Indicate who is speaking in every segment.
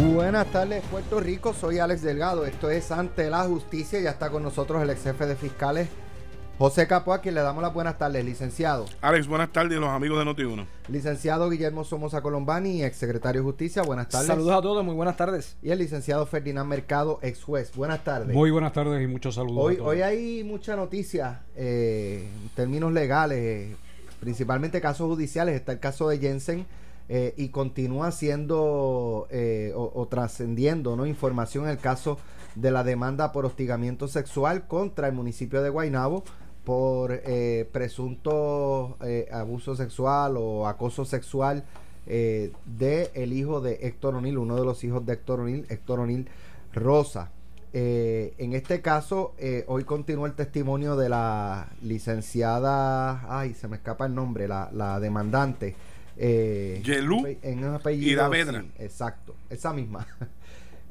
Speaker 1: Buenas tardes, Puerto Rico. Soy Alex Delgado. Esto es Ante la Justicia. Ya está con nosotros el ex jefe de fiscales, José Capo, a quien le damos las buenas tardes, licenciado.
Speaker 2: Alex, buenas tardes, los amigos de Noti1.
Speaker 1: Licenciado Guillermo Somoza Colombani, ex secretario de Justicia. Buenas tardes.
Speaker 3: Saludos a todos, muy buenas tardes.
Speaker 1: Y el licenciado Ferdinand Mercado, ex juez. Buenas tardes.
Speaker 4: Muy buenas tardes y muchos saludos.
Speaker 1: Hoy, hoy hay mucha noticia eh, en términos legales, principalmente casos judiciales. Está el caso de Jensen eh, y continúa siendo eh, o, trascendiendo información en el caso de la demanda por hostigamiento sexual contra el municipio de Guaynabo por eh, presunto abuso sexual o acoso sexual de el hijo de Héctor O'Neill, uno de los hijos de Héctor O'Neill, Héctor O'Neill Rosa. en este caso, hoy continúa el testimonio de la licenciada, ay, se me escapa el nombre, la demandante,
Speaker 2: eh, Yelú
Speaker 1: en un apellido. exacto, esa misma.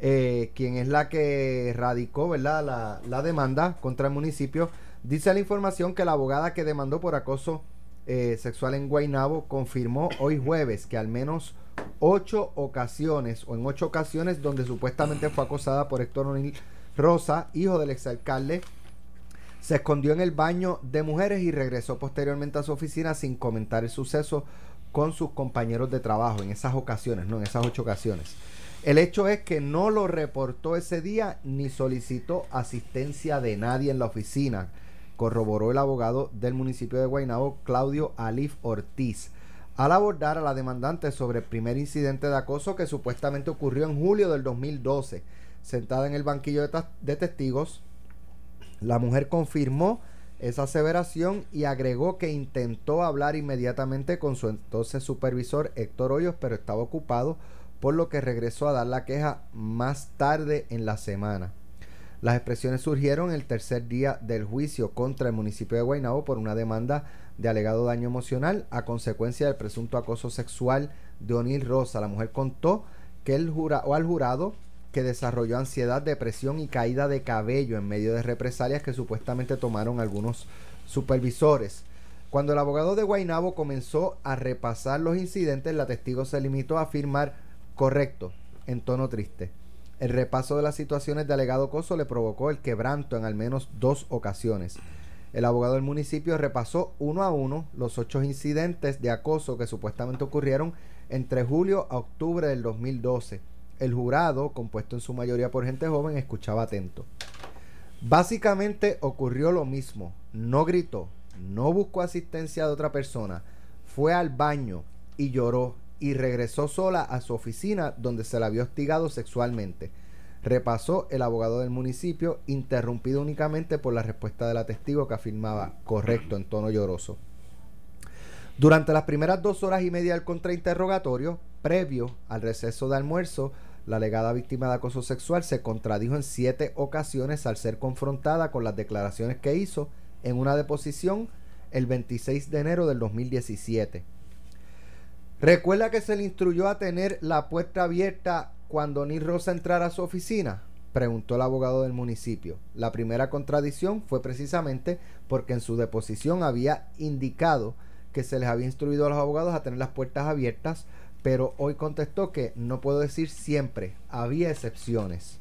Speaker 1: Eh, quien es la que radicó ¿verdad? La, la, demanda contra el municipio. Dice la información que la abogada que demandó por acoso eh, sexual en Guaynabo confirmó hoy jueves que al menos ocho ocasiones, o en ocho ocasiones, donde supuestamente fue acosada por Héctor O'Neill Rosa, hijo del exalcalde, se escondió en el baño de mujeres y regresó posteriormente a su oficina sin comentar el suceso con sus compañeros de trabajo en esas ocasiones, no en esas ocho ocasiones. El hecho es que no lo reportó ese día ni solicitó asistencia de nadie en la oficina, corroboró el abogado del municipio de Guaynabo, Claudio Alif Ortiz, al abordar a la demandante sobre el primer incidente de acoso que supuestamente ocurrió en julio del 2012. Sentada en el banquillo de, de testigos, la mujer confirmó esa aseveración y agregó que intentó hablar inmediatamente con su entonces supervisor Héctor Hoyos, pero estaba ocupado, por lo que regresó a dar la queja más tarde en la semana. Las expresiones surgieron el tercer día del juicio contra el municipio de Guaynabo por una demanda de alegado daño emocional a consecuencia del presunto acoso sexual de O'Neill Rosa. La mujer contó que el jura o al jurado que desarrolló ansiedad, depresión y caída de cabello en medio de represalias que supuestamente tomaron algunos supervisores. Cuando el abogado de Guainabo comenzó a repasar los incidentes, la testigo se limitó a afirmar correcto, en tono triste. El repaso de las situaciones de alegado acoso le provocó el quebranto en al menos dos ocasiones. El abogado del municipio repasó uno a uno los ocho incidentes de acoso que supuestamente ocurrieron entre julio a octubre del 2012 el jurado, compuesto en su mayoría por gente joven, escuchaba atento. Básicamente ocurrió lo mismo. No gritó, no buscó asistencia de otra persona, fue al baño y lloró y regresó sola a su oficina donde se la había hostigado sexualmente. Repasó el abogado del municipio, interrumpido únicamente por la respuesta de la testigo que afirmaba correcto en tono lloroso. Durante las primeras dos horas y media del contrainterrogatorio, previo al receso de almuerzo, la alegada víctima de acoso sexual se contradijo en siete ocasiones al ser confrontada con las declaraciones que hizo en una deposición el 26 de enero del 2017. ¿Recuerda que se le instruyó a tener la puerta abierta cuando Ni Rosa entrara a su oficina? Preguntó el abogado del municipio. La primera contradicción fue precisamente porque en su deposición había indicado que se les había instruido a los abogados a tener las puertas abiertas pero hoy contestó que no puedo decir siempre, había excepciones.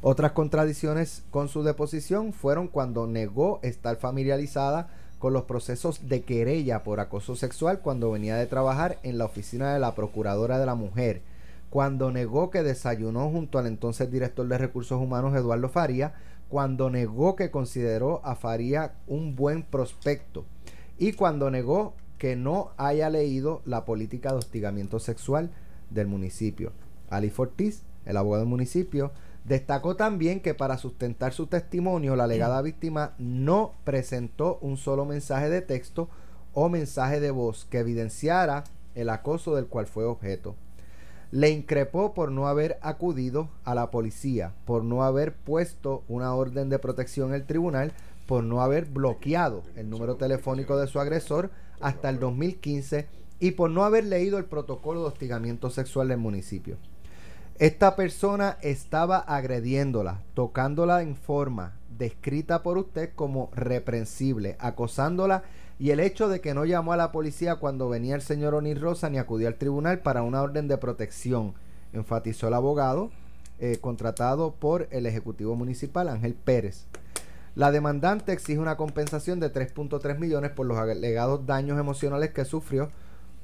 Speaker 1: Otras contradicciones con su deposición fueron cuando negó estar familiarizada con los procesos de querella por acoso sexual cuando venía de trabajar en la oficina de la Procuradora de la Mujer, cuando negó que desayunó junto al entonces director de Recursos Humanos Eduardo Faría, cuando negó que consideró a Faría un buen prospecto y cuando negó que no haya leído la política de hostigamiento sexual del municipio. Ali Fortis, el abogado del municipio, destacó también que para sustentar su testimonio, la alegada víctima no presentó un solo mensaje de texto o mensaje de voz que evidenciara el acoso del cual fue objeto. Le increpó por no haber acudido a la policía, por no haber puesto una orden de protección en el tribunal, por no haber bloqueado el número telefónico de su agresor hasta el 2015 y por no haber leído el protocolo de hostigamiento sexual del municipio. Esta persona estaba agrediéndola, tocándola en forma descrita por usted como reprensible, acosándola y el hecho de que no llamó a la policía cuando venía el señor Onir Rosa ni acudió al tribunal para una orden de protección. enfatizó el abogado eh, contratado por el Ejecutivo Municipal, Ángel Pérez. La demandante exige una compensación de 3.3 millones por los alegados daños emocionales que sufrió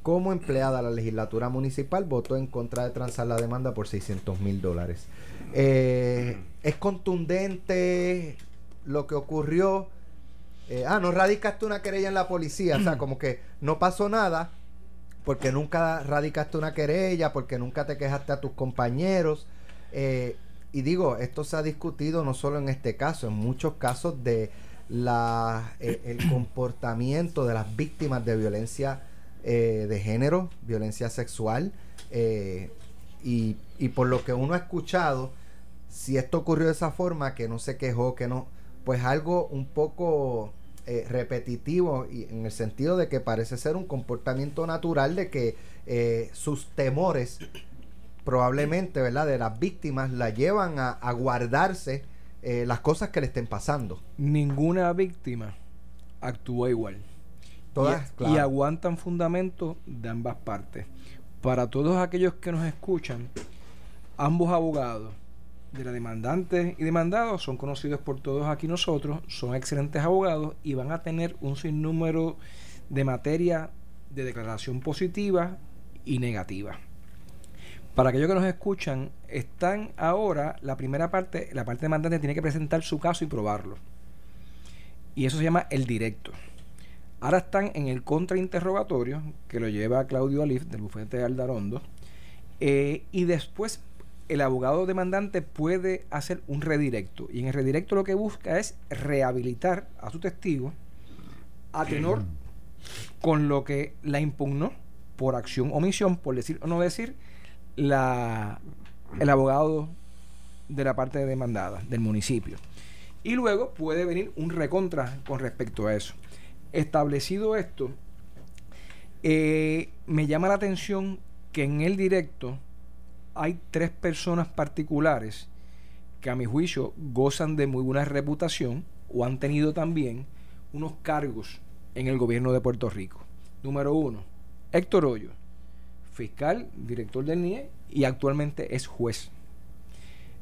Speaker 1: como empleada. La legislatura municipal votó en contra de transar la demanda por 600 mil dólares. Eh, es contundente lo que ocurrió. Eh, ah, no radicaste una querella en la policía. o sea, como que no pasó nada porque nunca radicaste una querella, porque nunca te quejaste a tus compañeros. Eh, y digo, esto se ha discutido no solo en este caso, en muchos casos de la, el comportamiento de las víctimas de violencia de género, violencia sexual. y, y por lo que uno ha escuchado, si esto ocurrió de esa forma, que no se quejó, que no, pues algo un poco eh, repetitivo y en el sentido de que parece ser un comportamiento natural de que eh, sus temores probablemente, ¿verdad? De las víctimas la llevan a, guardarse eh, las cosas que le estén pasando.
Speaker 3: Ninguna víctima actúa igual. Todas, y, y aguantan fundamentos de ambas partes. Para todos aquellos que nos escuchan, ambos abogados de la demandante y demandado son conocidos por todos aquí nosotros, son excelentes abogados y van a tener un sinnúmero de materia de declaración positiva y negativa. Para aquellos que nos escuchan, están ahora la primera parte, la parte demandante tiene que presentar su caso y probarlo. Y eso se llama el directo. Ahora están en el contrainterrogatorio, que lo lleva Claudio Alif, del bufete de Aldarondo, eh, y después el abogado demandante puede hacer un redirecto. Y en el redirecto lo que busca es rehabilitar a su testigo a tenor con lo que la impugnó por acción o omisión, por decir o no decir, la, el abogado de la parte demandada, del municipio. Y luego puede venir un recontra con respecto a eso. Establecido esto, eh, me llama la atención que en el directo hay tres personas particulares que a mi juicio gozan de muy buena reputación o han tenido también unos cargos en el gobierno de Puerto Rico. Número uno, Héctor Hoyo, fiscal, director del NIE y actualmente es juez.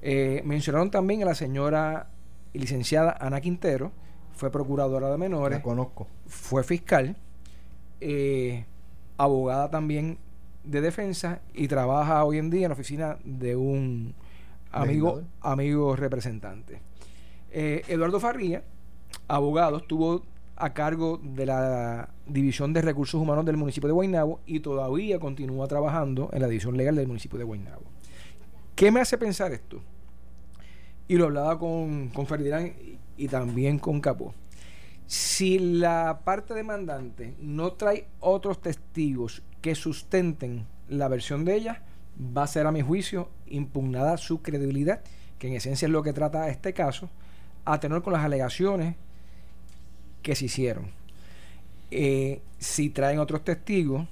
Speaker 3: Eh, mencionaron también a la señora licenciada Ana Quintero, fue procuradora de menores.
Speaker 1: La conozco.
Speaker 3: Fue fiscal, eh, abogada también de defensa y trabaja hoy en día en la oficina de un amigo, amigo representante. Eh, Eduardo Farría, abogado, estuvo a cargo de la División de Recursos Humanos del municipio de Guaynabo y todavía continúa trabajando en la División Legal del municipio de Guaynabo. ¿Qué me hace pensar esto? Y lo hablaba con, con Ferdinand y también con Capó. Si la parte demandante no trae otros testigos que sustenten la versión de ella, va a ser a mi juicio impugnada su credibilidad, que en esencia es lo que trata este caso, a tener con las alegaciones que se hicieron. Eh, si traen otros testigos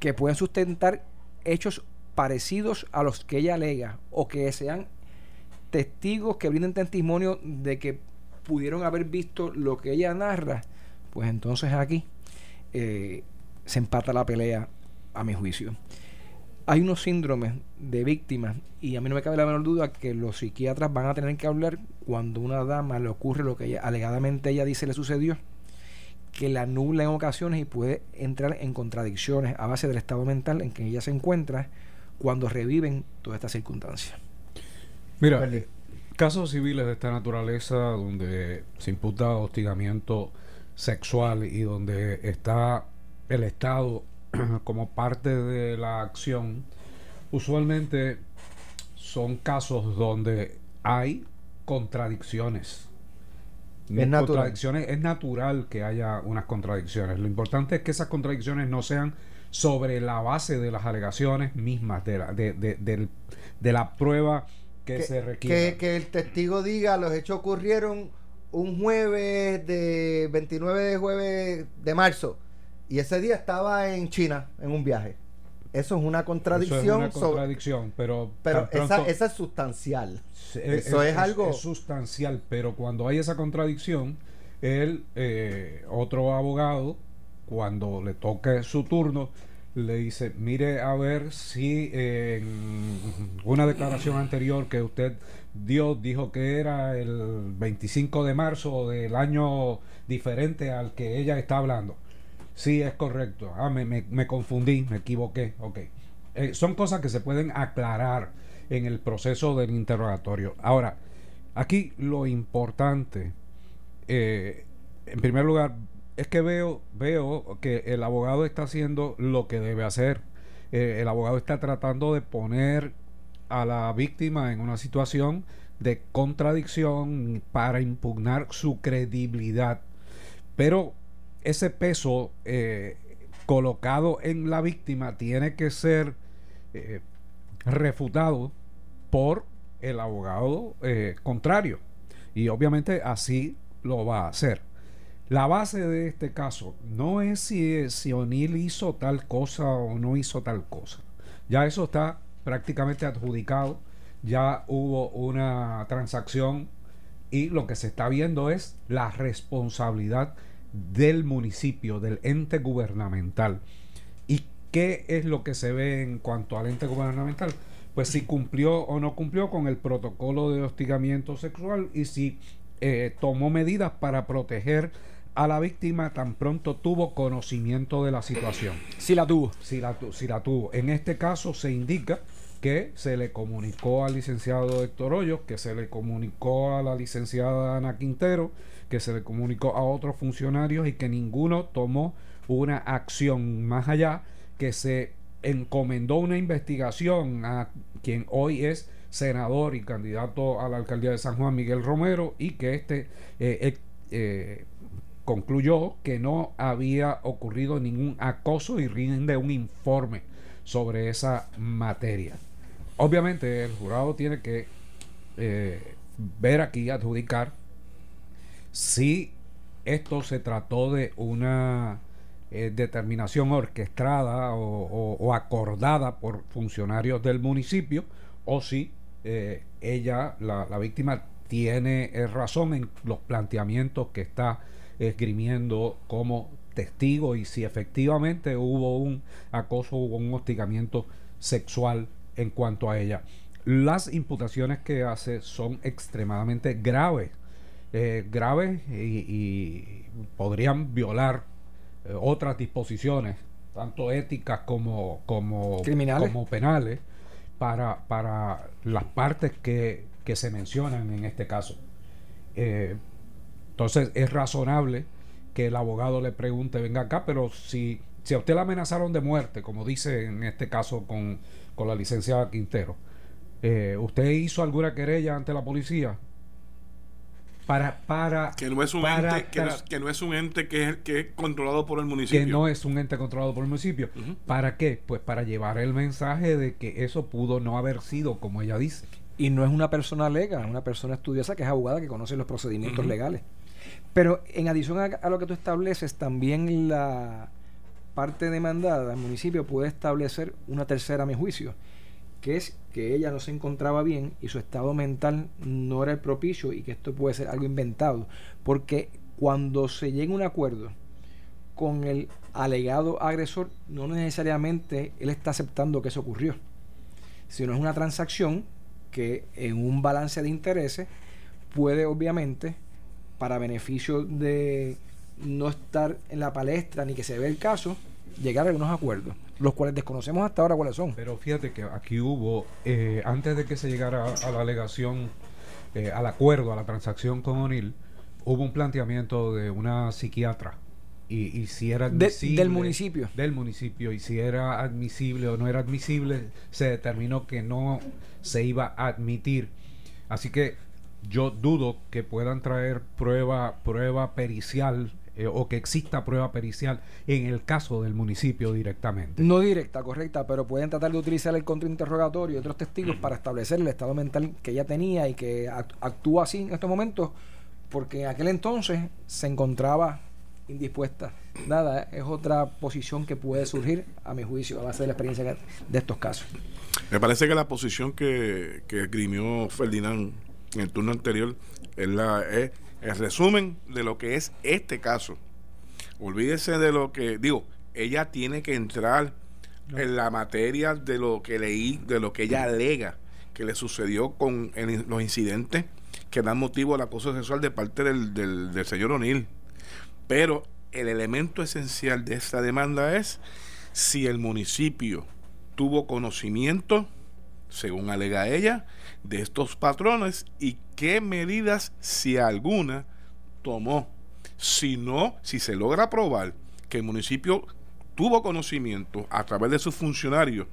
Speaker 3: que pueden sustentar hechos parecidos a los que ella alega o que sean testigos que brinden testimonio de que pudieron haber visto lo que ella narra, pues entonces aquí eh, se empata la pelea a mi juicio. Hay unos síndromes de víctimas y a mí no me cabe la menor duda que los psiquiatras van a tener que hablar cuando a una dama le ocurre lo que alegadamente ella dice le sucedió, que la nubla en ocasiones y puede entrar en contradicciones a base del estado mental en que ella se encuentra cuando reviven todas estas circunstancias.
Speaker 4: Mira, casos civiles de esta naturaleza donde se imputa hostigamiento sexual y donde está el Estado como parte de la acción, usualmente son casos donde hay contradicciones. Es natural. es natural que haya unas contradicciones. Lo importante es que esas contradicciones no sean sobre la base de las alegaciones mismas, de la, de, de, la prueba que, se requiere.
Speaker 1: Que, que, el testigo diga los hechos ocurrieron un jueves de 29 de jueves de marzo y ese día estaba en China en un viaje. Eso es una contradicción. Eso
Speaker 4: es una contradicción, pero.
Speaker 1: Pero esa, esa, es sustancial. Eso es, algo.
Speaker 4: Es sustancial, pero cuando hay esa contradicción, el eh, otro abogado, cuando le toque su turno, le dice, mire a ver si en una declaración anterior que usted dio dijo que era el 25 de marzo del año diferente al que ella está hablando. Sí, es correcto. Ah, me, me, confundí, me equivoqué. Ok. Eh, son cosas que se pueden aclarar en el proceso del interrogatorio. Ahora, aquí lo importante, eh, en primer lugar, es que veo, veo que el abogado está haciendo lo que debe hacer. Eh, el abogado está tratando de poner a la víctima en una situación de contradicción para impugnar su credibilidad. Pero ese peso eh, colocado en la víctima tiene que ser eh, refutado por el abogado contrario. Y obviamente así lo va a hacer. La base de este caso no es si, si O'Neill hizo tal cosa o no hizo tal cosa. Ya eso está prácticamente adjudicado. Ya hubo una transacción y lo que se está viendo es la responsabilidad del municipio, del ente gubernamental. ¿Y qué es lo que se ve en cuanto al ente gubernamental? Pues si cumplió o no cumplió con el protocolo de hostigamiento sexual y si eh, tomó medidas para proteger a la víctima tan pronto tuvo conocimiento de la situación.
Speaker 3: Si la tuvo.
Speaker 4: Si la, si la tuvo. En este caso se indica que se le comunicó al licenciado Héctor Hoyos, que se le comunicó a la licenciada Ana Quintero, que se le comunicó a otros funcionarios y que ninguno tomó una acción más allá, que se encomendó una investigación a quien hoy es senador y candidato a la alcaldía de San Juan, Miguel Romero, y que este eh, eh, concluyó que no había ocurrido ningún acoso y rinde un informe sobre esa materia. Obviamente el jurado tiene que eh, ver aquí, adjudicar si esto se trató de una eh, determinación orquestada o, acordada por funcionarios del municipio o si eh, ella, la, víctima, tiene razón en los planteamientos que está esgrimiendo como testigo y si efectivamente hubo un acoso, hubo un hostigamiento sexual en cuanto a ella. Las imputaciones que hace son extremadamente graves, eh, graves y, podrían violar eh, otras disposiciones, tanto éticas como, como, como penales, para, para las partes que, que se mencionan en este caso. Eh, entonces es razonable que el abogado le pregunte, venga acá, pero si, si a usted le amenazaron de muerte, como dice en este caso con, la licenciada Quintero, eh, ¿usted hizo alguna querella ante la policía? Para, para
Speaker 2: que no es un ente que, no es, un ente que es, que es controlado por el municipio.
Speaker 4: que no es un ente controlado por el municipio. Para qué pues para llevar el mensaje de que eso pudo no haber sido como ella dice.
Speaker 3: Y no es una persona legal, es una persona estudiosa que es abogada que conoce los procedimientos legales. Pero en adición a, lo que tú estableces, también la parte demandada, el municipio puede establecer una tercera a mi juicio, que es que ella no se encontraba bien y su estado mental no era el propicio y que esto puede ser algo inventado. Porque cuando se llega a un acuerdo con el alegado agresor, no necesariamente él está aceptando que eso ocurrió, sino es una transacción que en un balance de intereses puede obviamente para beneficio de no estar en la palestra ni que se vea el caso, llegar a algunos acuerdos, los cuales desconocemos hasta ahora cuáles son.
Speaker 4: Pero fíjate que aquí hubo, eh, antes de que se llegara a la alegación, eh, al acuerdo, a la transacción con O'Neill, hubo un planteamiento de una psiquiatra. Y, si era
Speaker 3: admisible. del municipio.
Speaker 4: Del municipio. Y si era admisible o no era admisible, se determinó que no se iba a admitir. Así que yo dudo que puedan traer prueba, prueba pericial eh, o que exista prueba pericial en el caso del municipio directamente.
Speaker 3: No directa, correcta, pero pueden tratar de utilizar el contrainterrogatorio y otros testigos para establecer el estado mental que ella tenía y que actúa así en estos momentos, porque en aquel entonces se encontraba indispuesta. Nada, es otra posición que puede surgir, a mi juicio, a base de la experiencia de estos casos.
Speaker 2: Me parece que la posición que, que esgrimió Ferdinand en el turno anterior es, la, es el resumen de lo que es este caso. Olvídese de lo que, digo, ella tiene que entrar en la materia de lo que leí, de lo que ella alega que le sucedió con los incidentes que dan motivo al acoso sexual de parte del, del, señor O'Neill. Pero el elemento esencial de esta demanda es si el municipio tuvo conocimiento, según alega ella, de estos patrones y qué medidas, si alguna, tomó. Si no, si se logra probar que el municipio tuvo conocimiento a través de sus funcionarios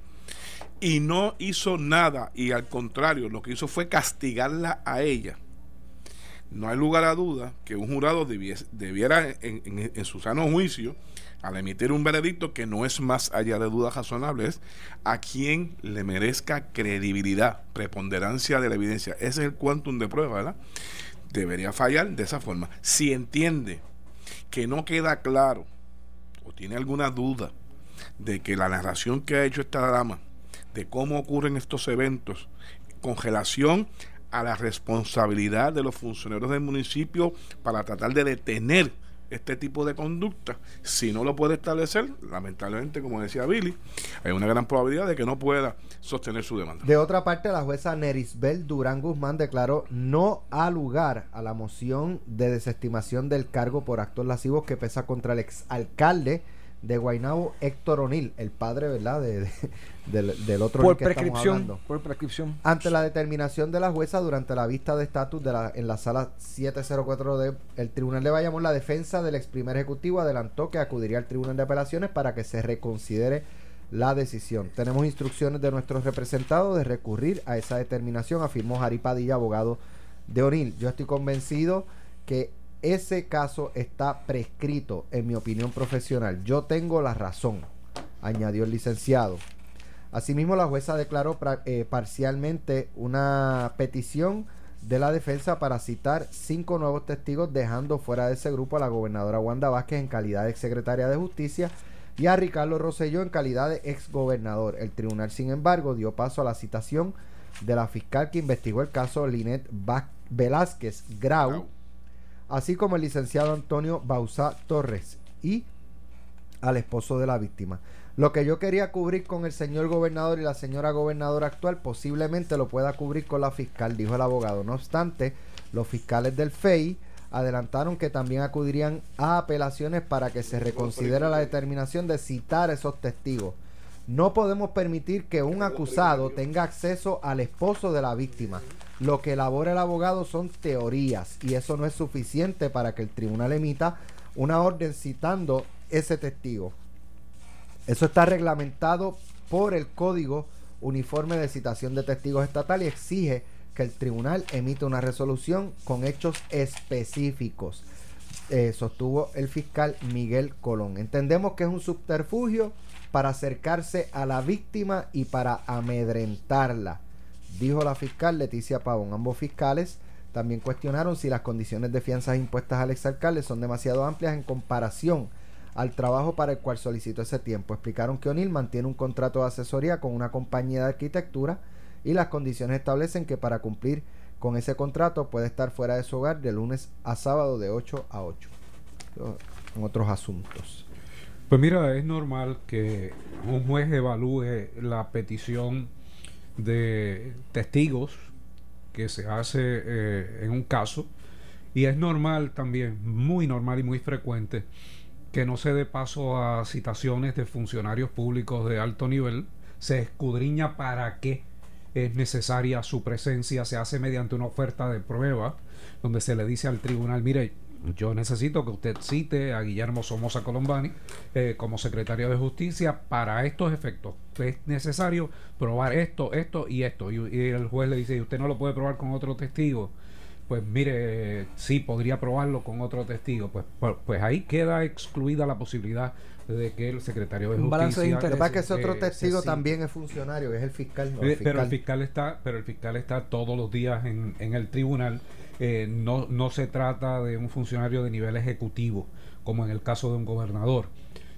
Speaker 2: y no hizo nada y al contrario lo que hizo fue castigarla a ella. No hay lugar a duda que un jurado debiera en, su sano juicio, al emitir un veredicto que no es más allá de dudas razonables, a quien le merezca credibilidad, preponderancia de la evidencia. Ese es el quantum de prueba, ¿verdad? Debería fallar de esa forma. Si entiende que no queda claro o tiene alguna duda de que la narración que ha hecho esta dama de cómo ocurren estos eventos, congelación a la responsabilidad de los funcionarios del municipio para tratar de detener este tipo de conducta, si no lo puede establecer, lamentablemente, como decía Billy, hay una gran probabilidad de que no pueda sostener su demanda.
Speaker 1: De otra parte, la jueza Nerisbel Durán Guzmán declaró no a lugar a la moción de desestimación del cargo por actos lascivos que pesa contra el exalcalde de Guaynabo, Héctor O'Neill, el padre, ¿verdad? De, del, otro
Speaker 3: por prescripción, Por prescripción.
Speaker 1: Ante la determinación de la jueza durante la vista de estatus de la, en la sala 704 del Tribunal de Bayamón, la defensa del ex primer ejecutivo adelantó que acudiría al Tribunal de Apelaciones para que se reconsidere la decisión. Tenemos instrucciones de nuestros representados de recurrir a esa determinación, afirmó Jari Padilla, abogado de O'Neill. Yo estoy convencido que ese caso está prescrito, en mi opinión profesional. Yo tengo la razón, añadió el licenciado. Asimismo, la jueza declaró eh, parcialmente una petición de la defensa para citar cinco nuevos testigos, dejando fuera de ese grupo a la gobernadora Wanda Vázquez en calidad de exsecretaria de Justicia y a Ricardo Rosselló en calidad de exgobernador. El tribunal, sin embargo, dio paso a la citación de la fiscal que investigó el caso Linet Velázquez Grau así como el licenciado Antonio Bausá Torres y al esposo de la víctima. Lo que yo quería cubrir con el señor gobernador y la señora gobernadora actual posiblemente lo pueda cubrir con la fiscal, dijo el abogado. No obstante, los fiscales del FEI adelantaron que también acudirían a apelaciones para que se reconsidere la determinación de citar esos testigos. No podemos permitir que un acusado tenga acceso al esposo de la víctima. Lo que elabora el abogado son teorías y eso no es suficiente para que el tribunal emita una orden citando ese testigo. Eso está reglamentado por el Código Uniforme de Citación de Testigos Estatal y exige que el tribunal emita una resolución con hechos específicos. Eh, sostuvo el fiscal Miguel Colón. Entendemos que es un subterfugio para acercarse a la víctima y para amedrentarla, dijo la fiscal Leticia Pavón. Ambos fiscales también cuestionaron si las condiciones de fianzas impuestas al exalcalde son demasiado amplias en comparación al trabajo para el cual solicitó ese tiempo. Explicaron que O'Neill mantiene un contrato de asesoría con una compañía de arquitectura y las condiciones establecen que para cumplir con ese contrato puede estar fuera de su hogar de lunes a sábado de 8 a 8. En otros asuntos.
Speaker 4: Pues mira, es normal que un juez evalúe la petición de testigos que se hace eh, en un caso y es normal también, muy normal y muy frecuente, que no se dé paso a citaciones de funcionarios públicos de alto nivel, se escudriña para qué es necesaria su presencia, se hace mediante una oferta de prueba, donde se le dice al tribunal, mire, yo necesito que usted cite a Guillermo Somoza Colombani eh, como secretario de Justicia para estos efectos. Es necesario probar esto, esto y esto. Y, el juez le dice, ¿y usted no lo puede probar con otro testigo? Pues mire, sí, podría probarlo con otro testigo. Pues, pues, pues ahí queda excluida la posibilidad de que el secretario de justicia
Speaker 1: Lo que que ese otro testigo también es funcionario es el fiscal,
Speaker 4: eh, pero el fiscal está pero el fiscal está todos los días en, en el tribunal eh, no, no se trata de un funcionario de nivel ejecutivo, como en el caso de un gobernador.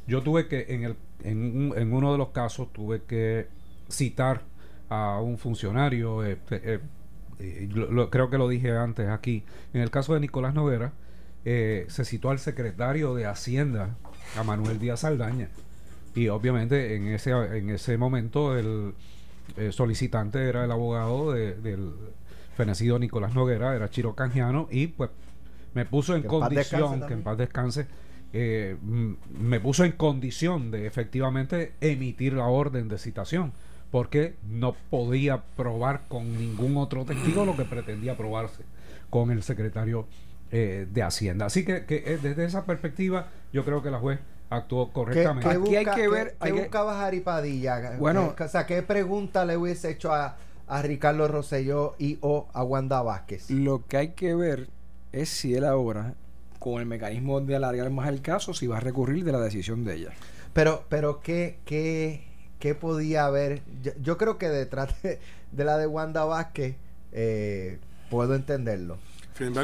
Speaker 4: Yo tuve que, en, el, en, en uno de los casos, tuve que citar a un funcionario, eh, eh, creo que lo dije antes aquí, en el caso de Nicolás Noguera, se citó al secretario de Hacienda, a Manuel Díaz Saldaña, Y obviamente en ese, en ese momento el eh, solicitante era el abogado del fenecido Nicolás Noguera, era Chiro Canjiano, y pues me puso en condición, que en paz descanse, eh, me puso en condición de efectivamente emitir la orden de citación porque no podía probar con ningún otro testigo lo que pretendía probarse con el secretario eh, de Hacienda. Así que, eh, desde esa perspectiva yo creo que la juez actuó correctamente.
Speaker 1: ¿Qué, busca, hay que ver, ¿qué, buscaba Bueno, o sea, ¿qué pregunta le hubiese hecho a, a Ricardo Rosselló y o a Wanda Vázquez?
Speaker 3: Lo que hay que ver es si él ahora, con el mecanismo de alargar más el caso, si va a recurrir de la decisión de ella.
Speaker 1: Pero, pero ¿qué, qué, qué podía haber? Yo, creo que detrás de, la de Wanda Vázquez eh, puedo entenderlo.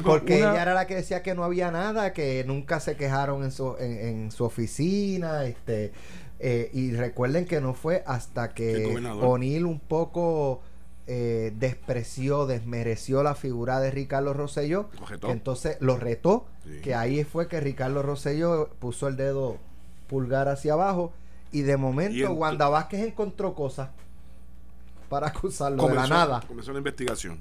Speaker 1: Porque ella era la que decía que no había nada, que nunca se quejaron en su, en, su oficina, este eh, y recuerden que no fue hasta que O'Neill un poco eh, despreció, desmereció la figura de Ricardo Rosselló, entonces lo retó, que ahí fue que Ricardo Rosselló puso el dedo pulgar hacia abajo y de momento Wanda Vázquez encontró cosas para acusarlo de la nada.
Speaker 2: Comenzó la investigación.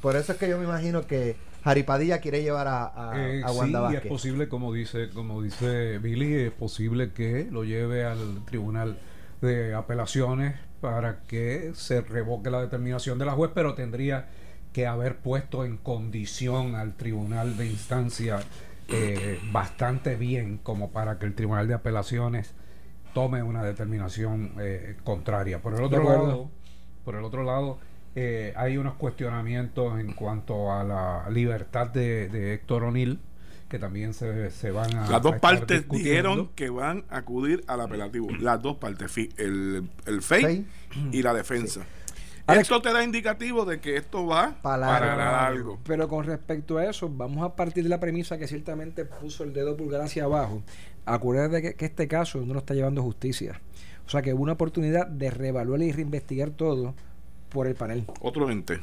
Speaker 1: Por eso es que yo me imagino que Jaripadilla quiere llevar a, a,
Speaker 4: eh, Wanda sí, es posible, como dice, como dice Billy, es posible que lo lleve al tribunal de apelaciones para que se revoque la determinación de la juez, pero tendría que haber puesto en condición al tribunal de instancia eh, bastante bien como para que el tribunal de apelaciones tome una determinación eh, contraria. Por el otro lado, por el otro lado, eh, hay unos cuestionamientos en cuanto a la libertad de, Héctor O'Neill que también se, se, van a.
Speaker 2: Las dos partes dijeron que van a acudir al apelativo. Las dos partes, el, el FEI y la defensa. esto te da indicativo de que esto va para, algo.
Speaker 3: Pero con respecto a eso, vamos a partir de la premisa que ciertamente puso el dedo pulgar hacia abajo. Acuérdate que, que este caso no lo está llevando justicia. O sea que hubo una oportunidad de reevaluar y reinvestigar todo por el panel.
Speaker 2: Otro ente.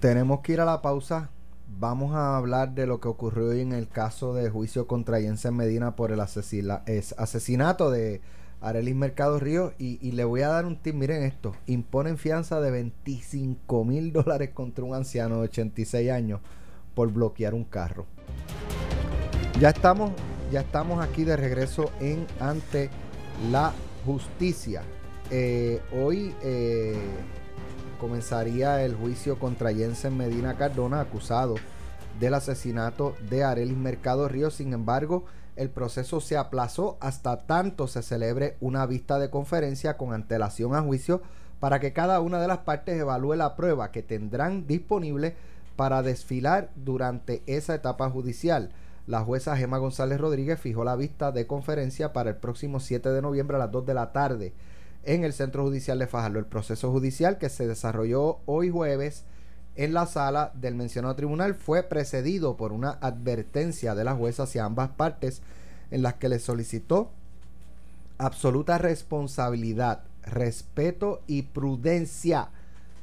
Speaker 1: Tenemos que ir a la pausa. Vamos a hablar de lo que ocurrió hoy en el caso de juicio contra Jensen Medina por el asesinato de Arelis Mercado Río. Y, le voy a dar un tip. Miren esto: imponen fianza de 25 mil dólares contra un anciano de 86 años por bloquear un carro. Ya estamos, ya estamos aquí de regreso en ante la justicia. Eh, hoy eh, comenzaría el juicio contra Jensen Medina Cardona, acusado del asesinato de Arelis Mercado Río. Sin embargo, el proceso se aplazó hasta tanto se celebre una vista de conferencia con antelación a juicio para que cada una de las partes evalúe la prueba que tendrán disponible para desfilar durante esa etapa judicial. La jueza Gema González Rodríguez fijó la vista de conferencia para el próximo 7 de noviembre a las 2 de la tarde en el Centro Judicial de Fajardo. El proceso judicial que se desarrolló hoy jueves en la sala del mencionado tribunal fue precedido por una advertencia de la jueza hacia ambas partes en las que le solicitó absoluta responsabilidad, respeto y prudencia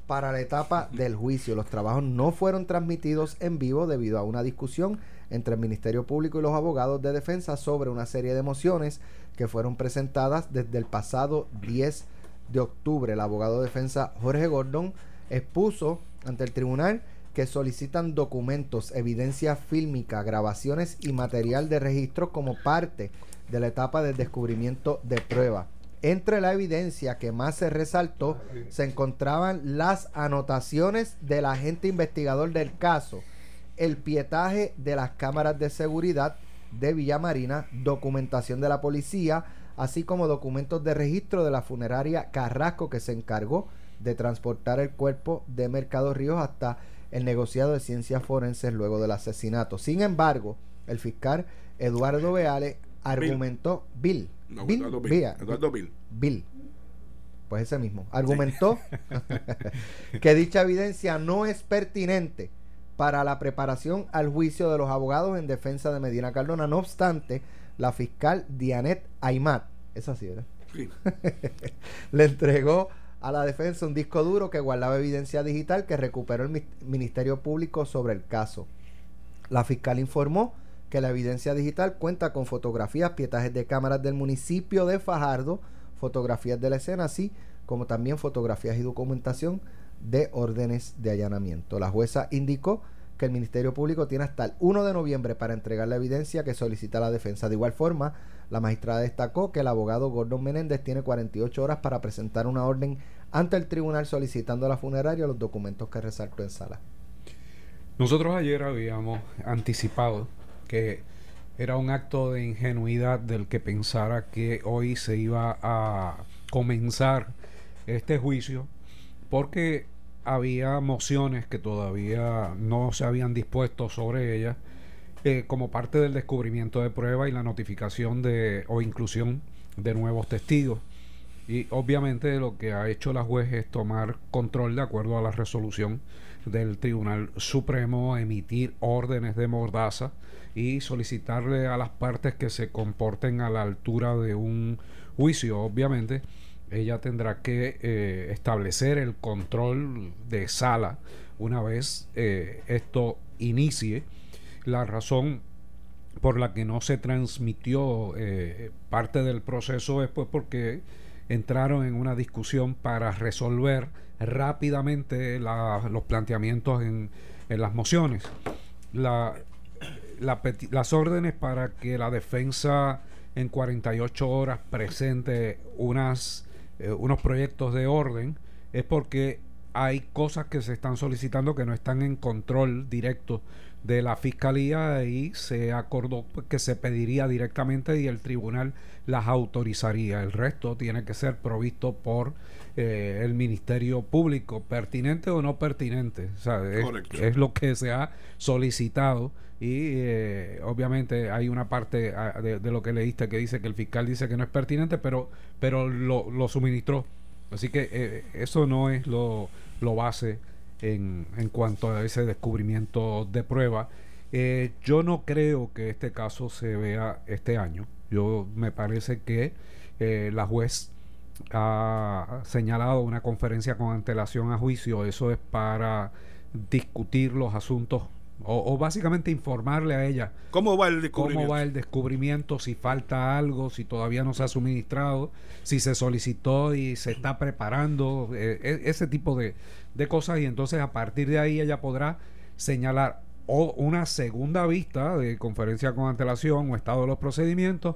Speaker 1: para la etapa del juicio. Los trabajos no fueron transmitidos en vivo debido a una discusión entre el Ministerio Público y los abogados de defensa sobre una serie de mociones que fueron presentadas desde el pasado 10 de octubre. El abogado de defensa Jorge Gordon expuso ante el tribunal que solicitan documentos, evidencia fílmica, grabaciones y material de registro como parte de la etapa del descubrimiento de prueba. Entre la evidencia que más se resaltó se encontraban las anotaciones del agente investigador del caso, el pietaje de las cámaras de seguridad de Villa Marina, documentación de la policía, así como documentos de registro de la funeraria Carrasco que se encargó de transportar el cuerpo de Mercado Ríos hasta el negociado de ciencias forenses luego del asesinato. Sin embargo, el fiscal Eduardo Beale argumentó Bill. Bill, Eduardo Bill. Bill. Pues ese mismo. Argumentó que dicha evidencia no es pertinente para la preparación al juicio de los abogados en defensa de Medina Cardona. No obstante, la fiscal Dianet Aymat, es así, ¿verdad? le entregó a la defensa un disco duro que guardaba evidencia digital que recuperó el Ministerio Público sobre el caso. La fiscal informó que la evidencia digital cuenta con fotografías, pietajes de cámaras del municipio de Fajardo, fotografías de la escena, así como también fotografías y documentación de órdenes de allanamiento. La jueza indicó que el Ministerio Público tiene hasta el 1 de noviembre para entregar la evidencia que solicita la defensa. De igual forma, la magistrada destacó que el abogado Gordon Menéndez tiene 48 horas para presentar una orden ante el tribunal solicitando a la funeraria los documentos que resaltó en sala.
Speaker 4: Nosotros ayer habíamos anticipado que era un acto de ingenuidad del que pensara que hoy se iba a comenzar este juicio porque había mociones que todavía no se habían dispuesto sobre ellas eh, como parte del descubrimiento de prueba y la notificación de o inclusión de nuevos testigos. Y obviamente lo que ha hecho la juez es tomar control de acuerdo a la resolución del Tribunal Supremo, emitir órdenes de mordaza y solicitarle a las partes que se comporten a la altura de un juicio. Obviamente, ella tendrá que eh, establecer el control de sala una vez eh, esto inicie la razón por la que no se transmitió eh, parte del proceso es pues porque entraron en una discusión para resolver rápidamente los planteamientos en, las mociones. La, las órdenes para que la defensa en 48 horas presente unas, eh, unos proyectos de orden es porque hay cosas que se están solicitando que no están en control directo de la fiscalía y se acordó que se pediría directamente y el tribunal las autorizaría. El resto tiene que ser provisto por eh, el Ministerio Público, pertinente o no pertinente. es, lo que se ha solicitado y eh, obviamente hay una parte ah, de, lo que leíste que dice que el fiscal dice que no es pertinente, pero, pero lo, lo suministró. Así que eh, eso no es lo, lo base en, en cuanto a ese descubrimiento de prueba. Eh, yo no creo que este caso se vea este año. Yo me parece que la juez ha señalado una conferencia con antelación a juicio. Eso es para discutir los asuntos o, básicamente informarle a ella
Speaker 2: cómo va el descubrimiento.
Speaker 4: Cómo va el descubrimiento, si falta algo, si todavía no se ha suministrado, si se solicitó y se está preparando, eh, e, ese tipo de, de cosas y entonces a partir de ahí ella podrá señalar o una segunda vista de conferencia con antelación o estado de los procedimientos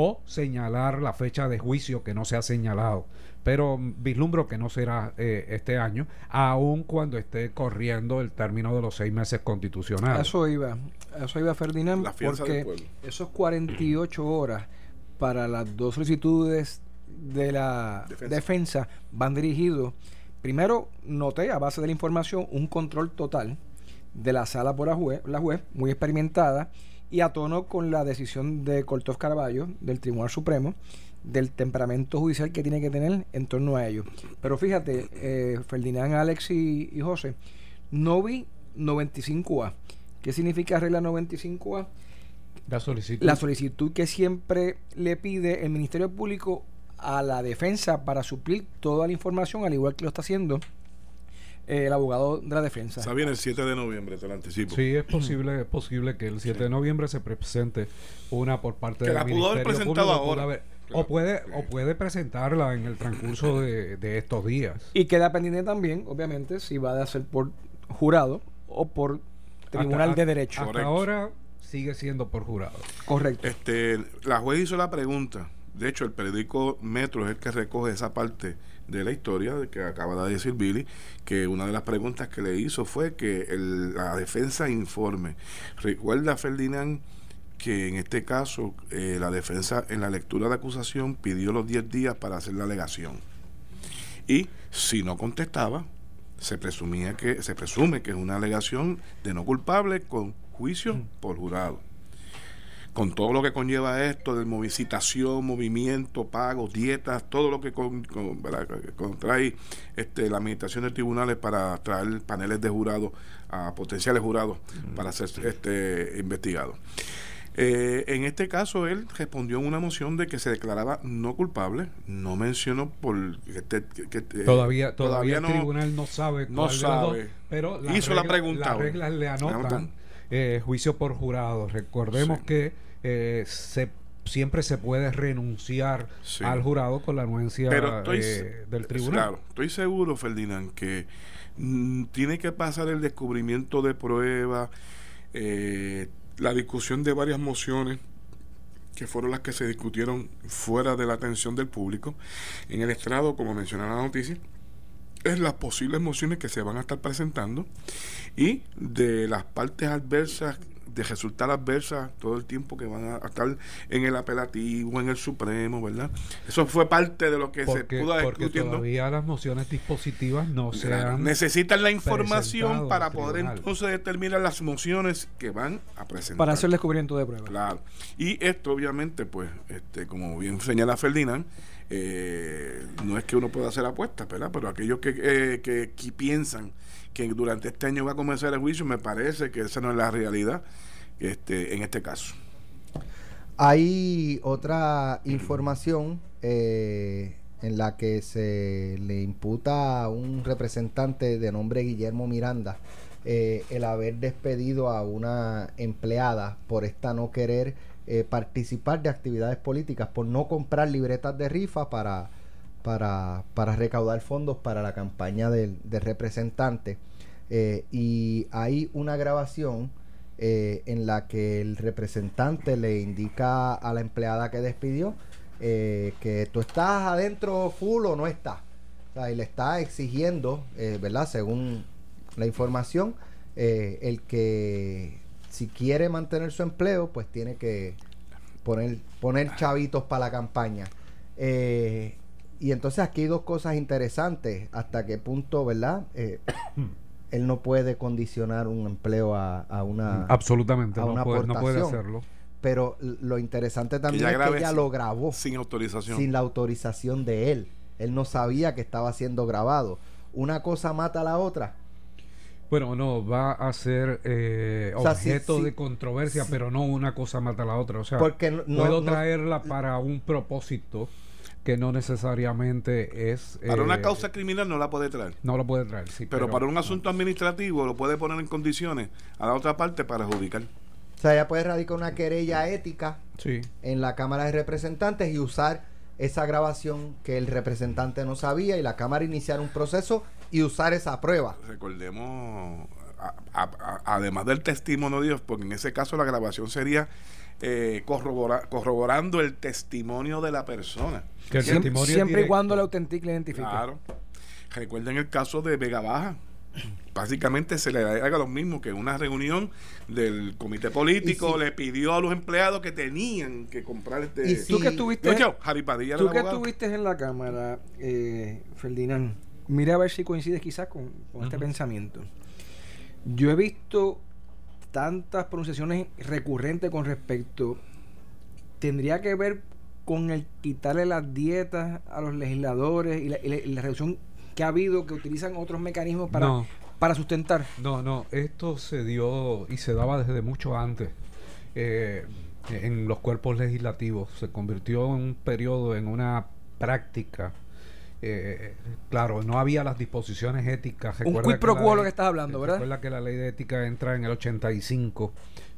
Speaker 4: o señalar la fecha de juicio que no se ha señalado. Pero vislumbro que no será eh, este año, aun cuando esté corriendo el término de los seis meses constitucionales.
Speaker 3: Eso iba, eso iba Ferdinand, porque esos 48 horas para las dos solicitudes de la defensa, defensa van dirigidos Primero, noté a base de la información un control total de la sala por la juez, la juez muy experimentada, y a tono con la decisión de Cortov Carballo del Tribunal Supremo del temperamento judicial que tiene que tener en torno a ello. Pero fíjate, eh, Ferdinand, Alex y, José, no vi 95A. ¿Qué significa regla 95A?
Speaker 4: La solicitud.
Speaker 3: La solicitud que siempre le pide el Ministerio Público a la defensa para suplir toda la información, al igual que lo está haciendo eh, el abogado de la defensa.
Speaker 2: Está bien el 7 de noviembre, te lo anticipo.
Speaker 4: Sí, es posible, es posible que el 7 de noviembre se presente una por parte
Speaker 2: del Ministerio presentado ahora.
Speaker 4: O puede, o puede presentarla en el transcurso de, estos días.
Speaker 3: Y queda pendiente también, obviamente, si va a ser por jurado o por tribunal de derecho.
Speaker 4: Hasta ahora sigue siendo por jurado.
Speaker 3: Correcto.
Speaker 2: Este, la juez hizo la pregunta de hecho, el periódico Metro es el que recoge esa parte de la historia que acaba de decir Billy, que una de las preguntas que le hizo fue que la defensa informe. Recuerda, Ferdinand, que en este caso eh, la defensa en la lectura de acusación pidió los 10 días para hacer la alegación. Y si no contestaba, se presumía que se presume que es una alegación de no culpable con juicio por jurado con todo lo que conlleva esto de movicitación, movimiento, pagos, dietas, todo lo que contrae este, la administración de tribunales para traer paneles de jurados a potenciales jurados para ser este, investigados. Eh, en este caso, él respondió en una moción de que se declaraba no culpable. No mencionó por.
Speaker 4: Que, todavía, todavía, el tribunal no sabe.
Speaker 2: No sabe.
Speaker 4: pero
Speaker 2: hizo la pregunta.
Speaker 4: Las reglas le anotan eh, juicio por jurado. Recordemos que eh, se siempre se puede renunciar al jurado con la anuencia eh, del tribunal. Claro,
Speaker 2: estoy seguro, Ferdinand, que mm, tiene que pasar el descubrimiento de pruebas, eh, la discusión de varias mociones que fueron las que se discutieron fuera de la atención del público. En el estrado, como mencionaba la noticia, es las posibles mociones que se van a estar presentando y de las partes adversas de resultar adversas todo el tiempo que van a estar en el apelativo, en el Supremo, ¿verdad? Eso fue parte de lo que se pudo
Speaker 4: Porque todavía las mociones dispositivas no se han
Speaker 2: Necesitan la información para poder entonces determinar las mociones que van a presentar.
Speaker 3: Para hacer el descubrimiento de pruebas.
Speaker 2: Claro. Y esto, obviamente, pues, este, como bien señala Ferdinand, eh, no es que uno pueda hacer apuestas, ¿verdad? Pero aquellos que, eh, que, piensan que durante este año va a comenzar el juicio, me parece que esa no es la realidad este, en este caso.
Speaker 1: Hay otra información eh, en la que se le imputa a un representante de nombre Guillermo Miranda el haber despedido a una empleada por esta no querer eh, participar de actividades políticas, por no comprar libretas de rifa para, para, para recaudar fondos para la campaña del, representante. y hay una grabación eh, en la que el representante le indica a la empleada que despidió eh, que tú estás adentro full o no estás. y le está exigiendo, eh, ¿verdad? Según la información, el que si quiere mantener su empleo, pues tiene que poner, poner chavitos para la campaña. y entonces aquí hay dos cosas interesantes. Hasta qué punto, ¿verdad? él no puede condicionar un empleo a, una
Speaker 4: absolutamente no, puede, hacerlo
Speaker 1: pero lo interesante también es que ella lo grabó
Speaker 2: sin autorización
Speaker 1: sin la autorización de él él no sabía que estaba siendo grabado una cosa mata a la otra
Speaker 4: bueno, no, va a ser eh, objeto de controversia, pero no una cosa mata a la otra. O sea, Porque puedo traerla para un propósito que no necesariamente es...
Speaker 2: Para una eh, causa criminal no la puede traer.
Speaker 4: No la puede traer, sí.
Speaker 2: Pero, para un asunto administrativo lo puede poner en condiciones a la otra parte para adjudicar. O
Speaker 1: sea, ella puede radicar una querella ética en la Cámara de Representantes y usar esa grabación que el representante no sabía y la Cámara iniciar un proceso y usar esa prueba.
Speaker 2: Recordemos, además del testimonio de Dios, porque en ese caso la grabación sería eh, corroborando el testimonio de la persona.
Speaker 3: siempre, y cuando la auténtica la identifique.
Speaker 2: Claro. Recuerden el caso de Vega Baja. Básicamente se le haga lo mismo que una reunión del comité político le pidió a los empleados que tenían que comprar este.
Speaker 3: Y tú que estuviste, tú que estuviste en la cámara, eh, Ferdinand, mira a ver si coincides quizás con, este pensamiento. Yo he visto tantas pronunciaciones recurrentes con respecto, tendría que ver con el quitarle las dietas a los legisladores y la, reducción que ha habido que utilizan otros mecanismos para, para sustentar.
Speaker 4: No, no, esto se dio y se daba desde mucho antes. Eh, en los cuerpos legislativos se convirtió en un periodo, en una práctica eh, claro, no había las disposiciones éticas.
Speaker 3: Un quid pro quo lo que estás hablando, ¿verdad?
Speaker 4: Recuerda que la ley de ética entra en el 85.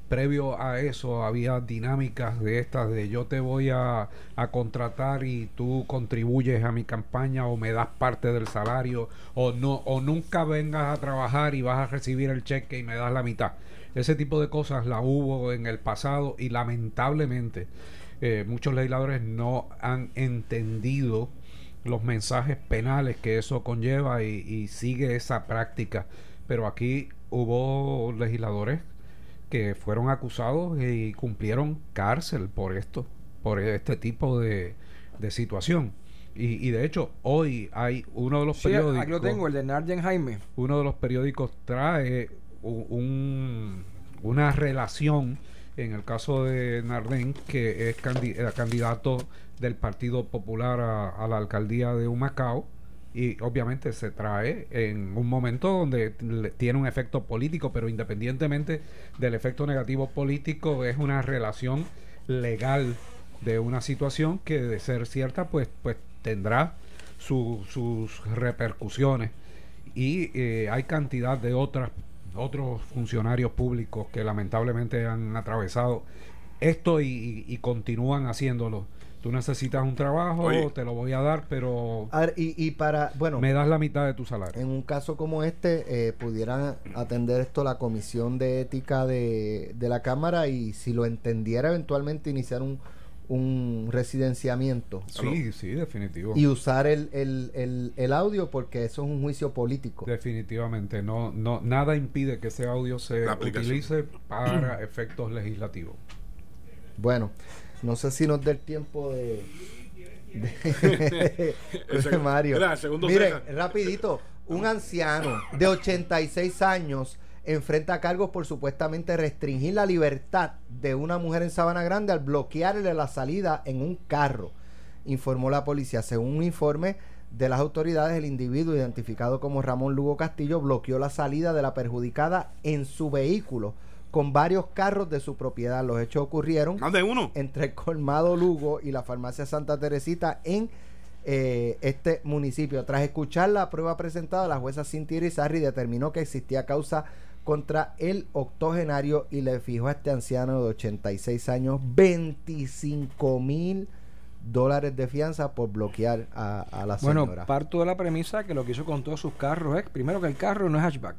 Speaker 4: Previo a eso había dinámicas de estas de yo te voy a, a contratar y tú contribuyes a mi campaña o me das parte del salario o no o nunca vengas a trabajar y vas a recibir el cheque y me das la mitad. Ese tipo de cosas la hubo en el pasado y lamentablemente eh, muchos legisladores no han entendido los mensajes penales que eso conlleva y, sigue esa práctica. Pero aquí hubo legisladores que fueron acusados y cumplieron cárcel por esto, por este tipo de, situación. Y, de hecho, hoy hay uno de los periódicos.
Speaker 3: Aquí lo tengo, el de Jaime.
Speaker 4: Uno de los periódicos trae un, una relación, en el caso de Narden, que es candidato del Partido Popular a, la alcaldía de Humacao y obviamente se trae en un momento donde tiene un efecto político, pero independientemente del efecto negativo político es una relación legal de una situación que de ser cierta pues pues tendrá sus repercusiones. Y eh, hay cantidad de otras otros funcionarios públicos que lamentablemente han atravesado esto y continúan haciéndolo Tú necesitas un trabajo, te lo voy a dar, pero...
Speaker 1: y, para, bueno...
Speaker 4: Me das la mitad de tu salario.
Speaker 1: En un caso como este, eh, pudieran atender esto la Comisión de Ética de, la Cámara y si lo entendiera eventualmente iniciar un, un residenciamiento.
Speaker 4: Sí, sí, definitivo.
Speaker 1: Y usar el, el, el, audio porque eso es un juicio político.
Speaker 4: Definitivamente. No, no, nada impide que ese audio se utilice para efectos legislativos.
Speaker 1: Bueno, no sé si nos dé el tiempo de. de, Mario. Miren, rapidito. Un anciano de 86 años enfrenta cargos por supuestamente restringir la libertad de una mujer en Sabana Grande al bloquearle la salida en un carro, informó la policía. Según un informe de las autoridades, el individuo identificado como Ramón Lugo Castillo bloqueó la salida de la perjudicada en su vehículo con varios carros de su propiedad. Los hechos ocurrieron
Speaker 2: uno?
Speaker 1: entre el colmado Lugo y la farmacia Santa Teresita en eh, este municipio. Tras escuchar la prueba presentada, la jueza Cintia Irizarri determinó que existía causa contra el octogenario y le fijó a este anciano de 86 años 25 mil dólares de fianza por bloquear a, la señora.
Speaker 3: Bueno, parto de la premisa que lo que hizo con todos sus carros es, primero que el carro no es hatchback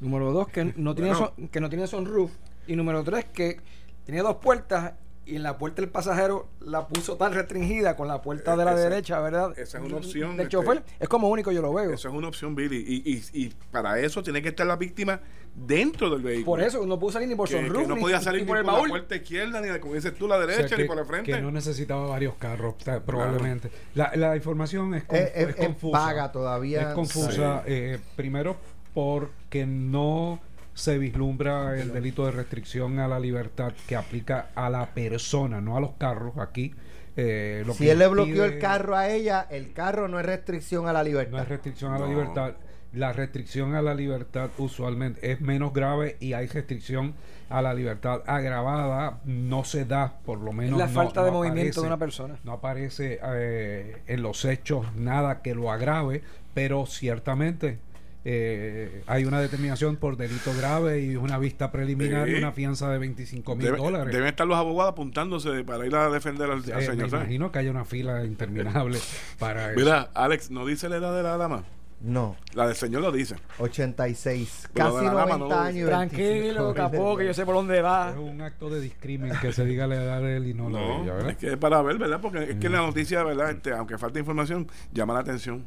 Speaker 3: Número dos, que no tiene, que no tiene sunroof. Y número tres, que tenía dos puertas y en la puerta del pasajero la puso tan restringida con la puerta de la derecha, ¿verdad?
Speaker 2: Esa es una opción.
Speaker 3: Del chofer. Es como único yo lo veo.
Speaker 2: Esa es una opción, Billy. Y, y, y, para eso tiene que estar la víctima dentro del vehículo.
Speaker 3: Por eso no pudo salir ni por sunroof.
Speaker 2: no podía salir ni, por, la puerta izquierda, ni como dices tú, la derecha, ni por la frente.
Speaker 4: Que no necesitaba varios carros, probablemente. La, la, información es, es, confusa.
Speaker 1: paga todavía.
Speaker 4: Es confusa. Eh, primero, porque no se vislumbra el delito de restricción a la libertad que aplica a la persona, no a los carros aquí.
Speaker 1: Eh, si él le bloqueó el carro a ella, el carro no es restricción a la libertad.
Speaker 4: No es restricción a la libertad. La restricción a la libertad usualmente es menos grave y hay restricción a la libertad agravada. No se da, por lo menos.
Speaker 3: la falta de movimiento de una persona.
Speaker 4: No aparece eh, en los hechos nada que lo agrave, pero ciertamente eh, hay una determinación por delito grave y una vista preliminar y una fianza de 25 mil dólares.
Speaker 2: Deben estar los abogados apuntándose para ir a defender al, señor. Me
Speaker 4: imagino que haya una fila interminable para
Speaker 2: eso. Mira, Alex, ¿no dice la edad de la dama?
Speaker 1: No.
Speaker 2: La del señor lo dice.
Speaker 1: 86. casi 90 años.
Speaker 3: Tranquilo, capó, que yo sé por dónde va.
Speaker 4: Es un acto de discrimen que se diga la edad de él y no, la de ella,
Speaker 2: Es que es para ver, ¿verdad? Porque es que la noticia, ¿verdad? Este, aunque falta información, llama la atención.